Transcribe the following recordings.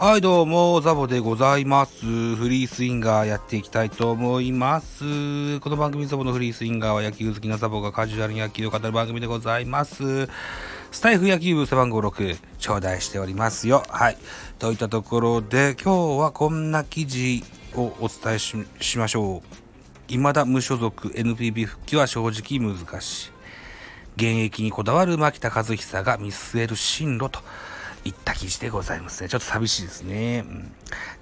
はい、どうも、ザボでございます。フリースインガーやっていきたいと思います。この番組ザボのフリースインガーは野球好きなザボがカジュアルに野球を語る番組でございます。スタイフ野球部背番号6、頂戴しておりますよ。はい。といったところで、今日はこんな記事をお伝えしましょう。未だ無所属 NPB 復帰は正直難しい。現役にこだわる牧田和久が見据える進路といった記事でございますね。ちょっと寂しいですね。うん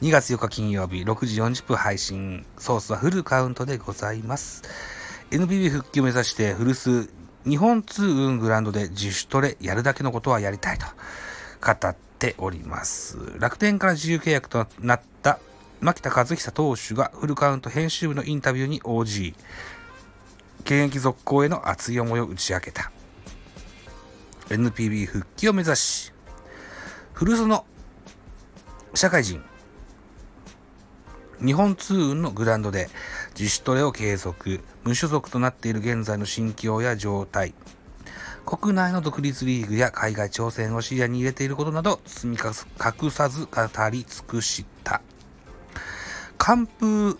2月4日金曜日6時40分配信。ソースはフルカウントでございます。NPB 復帰を目指して古巣日本通運グランドで自主トレやるだけのことはやりたいと語っております。楽天から自由契約となった牧田和久投手がフルカウント編集部のインタビューに応じ、現役続行への熱い思いを打ち明けた。NPB 復帰を目指し、古巣の社会人、日本通運のグランドで自主トレを継続、無所属となっている現在の心境や状態、国内の独立リーグや海外挑戦を視野に入れていることなど、積み隠さず語り尽くした。寒風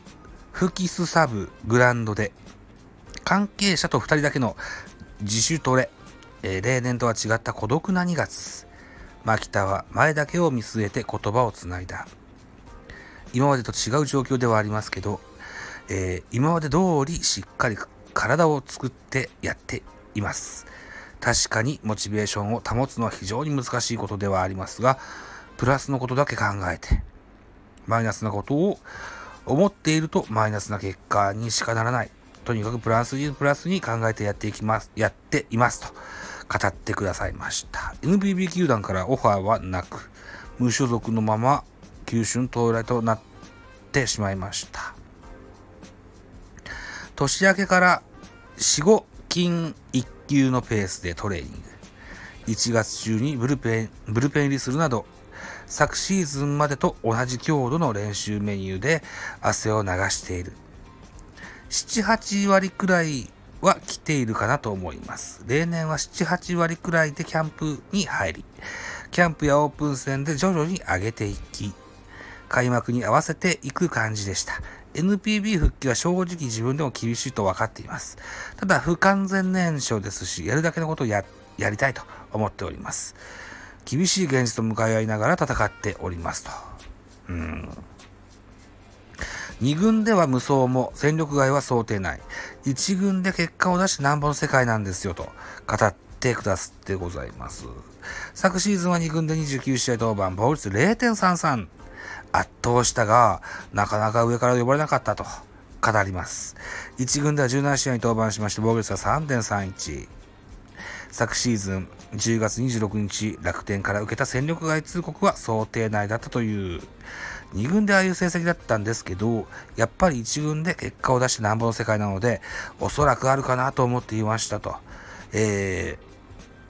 吹きすさぶグランドで関係者と2人だけの自主トレ、えー例年とは違った孤独な2月。牧田は前だけを見据えて言葉をつないだ。今までと違う状況ではありますけど、えー今まで通りしっかり体を作ってやっています。確かにモチベーションを保つのは非常に難しいことではありますがプラスのことだけ考えてマイナスなことを思っているとマイナスな結果にしかならない。とにかくプラスにプラスに考えてやっていきます、やっていますと。語ってくださいました。NPB 球団からオファーはなく、無所属のまま球春到来となってしまいました。年明けから4、5金1級のペースでトレーニング。1月中にブルペン、ブルペン入りするなど、昨シーズンまでと同じ強度の練習メニューで汗を流している。7、8割くらいは来ているかなと思います。例年は7、8割くらいでキャンプに入り、キャンプやオープン戦で徐々に上げていき、開幕に合わせていく感じでした。NPB 復帰は正直自分でも厳しいと分かっています。ただ不完全燃焼ですし、やるだけのことをややりたいと思っております。厳しい現実と向かい合いながら戦っておりますと。うん。2軍では無双も戦力外は想定内。1軍で結果を出しなんぼの世界なんですよと語ってくださってございます。昨シーズンは2軍で29試合登板、防御率0.33。圧倒したが、なかなか上から呼ばれなかったと語ります。1軍では17試合に登板しまして、防御率は3.31。昨シーズン10月26日楽天から受けた戦力外通告は想定内だったという2軍でああいう成績だったんですけどやっぱり1軍で結果を出してなんぼの世界なのでおそらくあるかなと思っていましたと。え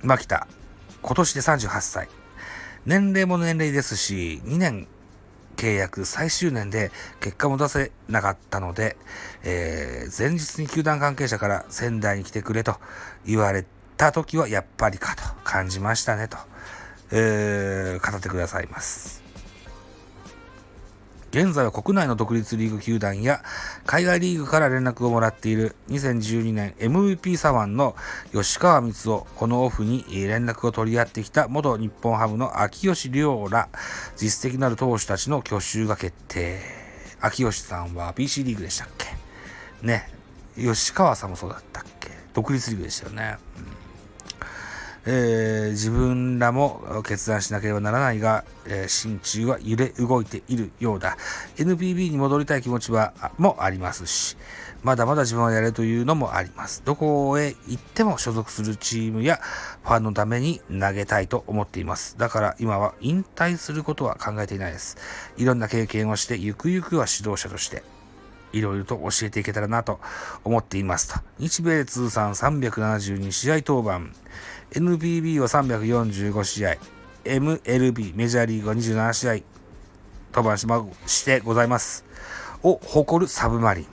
ー、牧田。今年で38歳。年齢も年齢ですし2年契約最終年で結果も出せなかったので、えー前日に球団関係者から仙台に来てくれと言われた時はやっぱりかと感じましたねと、えー語ってくださいます。現在は国内の独立リーグ球団や海外リーグから連絡をもらっている2012年 MVP 左腕の吉川光夫、このオフに連絡を取り合ってきた元日本ハムの秋吉亮ら実績のある投手たちの去就が決定。秋吉さんは BC リーグでしたっけ？ね。吉川さんもそうだったっけ？独立リーグでしたよね。うんえー自分らも決断しなければならないが、えー心中は揺れ動いているようだ。NPB に戻りたい気持ちはもありますし、まだまだ自分はやれというのもあります。どこへ行っても所属するチームやファンのために投げたいと思っています。だから今は引退することは考えていないです。いろんな経験をして、ゆくゆくは指導者として、いろいろと教えていけたらなと思っていますと。日米通算372試合登板、NPB は345試合、MLB、メジャーリーグは27試合登板しましてございます。を誇るサブマリン。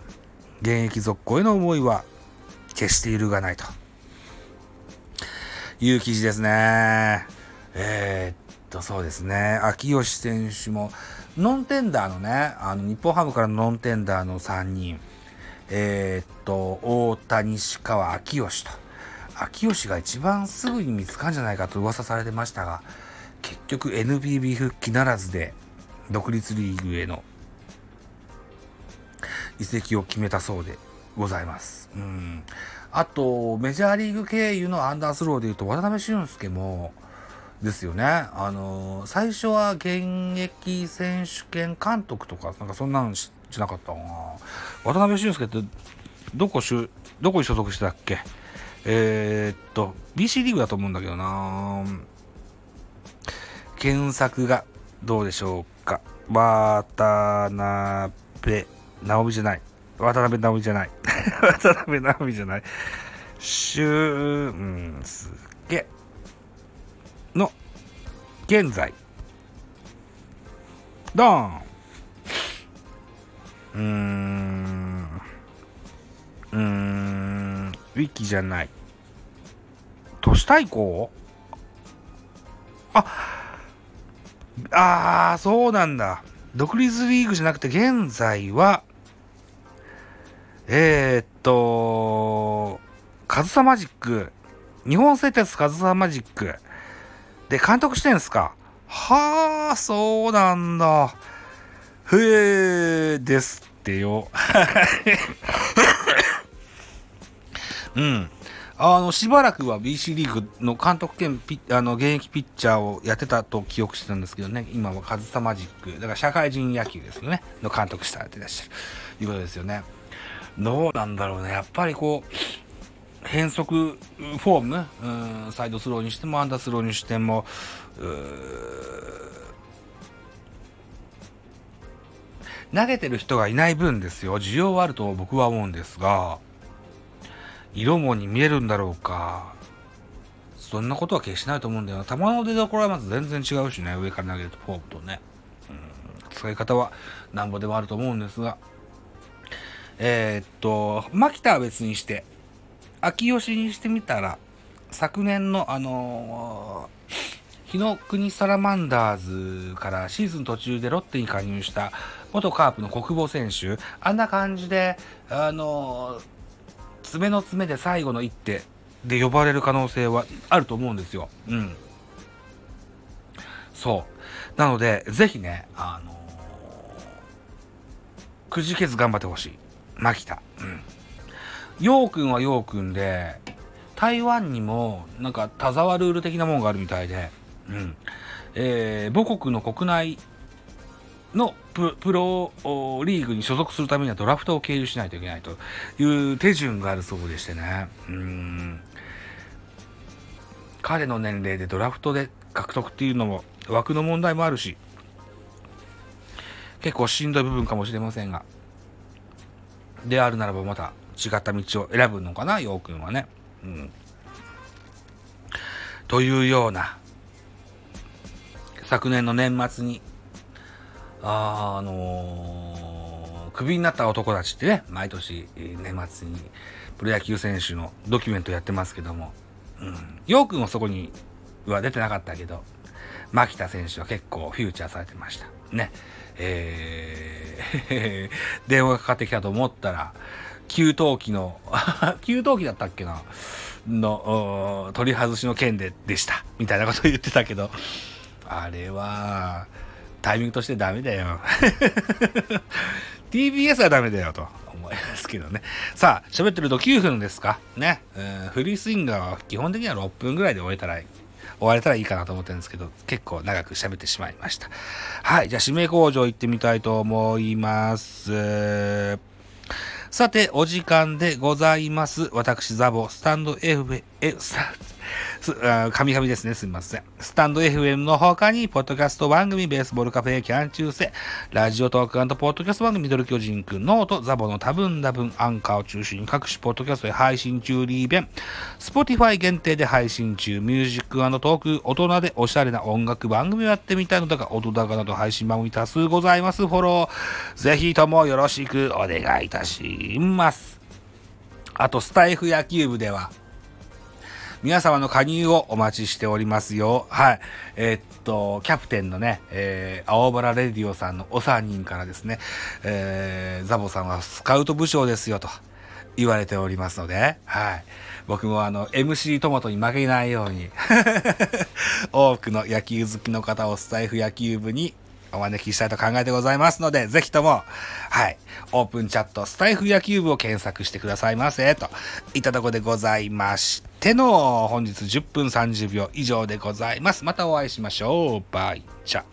現役続行への思いは決して揺るがないという記事ですね。えーっと、そうですね。秋吉選手も、ノンテンダーのね、あの、日本ハムからのノンテンダーの3人、えー、っと、大谷、西川、秋吉と。秋吉が一番すぐに見つかるんじゃないかと噂されてましたが、結局 NPB 復帰ならずで、独立リーグへの移籍を決めたそうでございます。うん。あと、メジャーリーグ経由のアンダースローで言うと、渡辺俊介も、ですよね。あの、最初は現役選手権監督とか、なんかそんなのしなかったな。渡辺俊介って、どこしゅ、どこに所属してたっけ？えー、っと、BC リーグだと思うんだけどな検索がどうでしょうか？渡辺直美じゃない。渡辺直美じゃない。渡辺直美じゃない。俊介現在。ドーンうーん。うーん。ウィキじゃない。都市対抗？あ、あー、そうなんだ。独立リーグじゃなくて現在は、えー、っと、カズサマジック、日本製鉄カズサマジックで監督してんすか？はあ、そうなんだ。へえ、ですってよ。うん。あの、しばらくは BC リーグの監督兼ピあの現役ピッチャーをやってたと記憶してたんですけどね、今はカズサマジック、だから社会人野球ですよね、の監督されてらっしゃる、ということですよね。どうなんだろうね。やっぱりこう、変則フォーム、うん、サイドスローにしてもアンダースローにしても、投げてる人がいない分ですよ。需要はあると僕は思うんですが、色もに見えるんだろうか。そんなことは決してないと思うんだよな。球の出所はまず全然違うしね。上から投げるとフォームとね。うん、使い方はなんぼでもあると思うんですが。えー、っと、牧田は別にして、秋吉にしてみたら、昨年のあのー、日の国サラマンダーズからシーズン途中でロッテに加入した元カープの国母選手、あんな感じで、あのー、爪の爪で最後の一手で呼ばれる可能性はあると思うんですよ。うん。そう。なので、ぜひね、あのー、くじけず頑張ってほしい。牧田。うん。陽君は陽君で、台湾にもなんか田沢ルール的なものがあるみたいで、うん。えー、母国の国内のププロリーグに所属するためにはドラフトを経由しないといけないという手順があるそうでしてね。うん。彼の年齢でドラフトで獲得っていうのも枠の問題もあるし、結構しんどい部分かもしれませんが、であるならばまた違った道を選ぶのかな、ようくんはね。うん。というような、昨年の年末に、あ、あのー、クビになった男たちってね、毎年年末にプロ野球選手のドキュメントやってますけども、うん。ようくんはそこには出てなかったけど、牧田選手は結構フューチャーされてました。ね。えー、電話がかかってきたと思ったら、給湯器の 給湯器だったっけな？の、取り外しの件で、でした。みたいなこと言ってたけど、あれは、タイミングとしてダメだよ。TBS はダメだよと思いますけどね。さあ、喋ってると9分ですか？ね。フリースインガーは基本的には6分ぐらいで終えたら終われたらいいかなと思ってるんですけど、結構長く喋ってしまいました。はい、じゃあ指名工場行ってみたいと思います。さて、お時間でございます。私、ザボ、スタンド F、え、神々ですね。すみません。スタンド FM の他に、ポッドキャスト番組、ベースボールカフェ、キャン中世、ラジオトークポッドキャスト番組、ミドル巨人くん、ノート、ザボの多分多分、アンカーを中心に各種ポッドキャストで配信中リーベン、スポティファイ限定で配信中、ミュージックトーク、大人でおしゃれな音楽番組をやってみたいのだが、音高など配信番組多数ございます。フォロー、ぜひともよろしくお願いいたします。あと、スタイフ野球部では、皆様の加入をお待ちしておりますよ。はい。えー、っと、キャプテンのね、えー、青原レディオさんのお三人からですね、えー、ザボさんはスカウト部長ですよと言われておりますので、はい。僕もあの、MC トマトに負けないように 多くの野球好きの方をスタイフ野球部にお招きしたいと考えてございますので、ぜひとも、はい、オープンチャットスタイフ野球部を検索してくださいませ、といったとこでございまして、の本日10分30秒以上でございます。またお会いしましょう。バイチャ。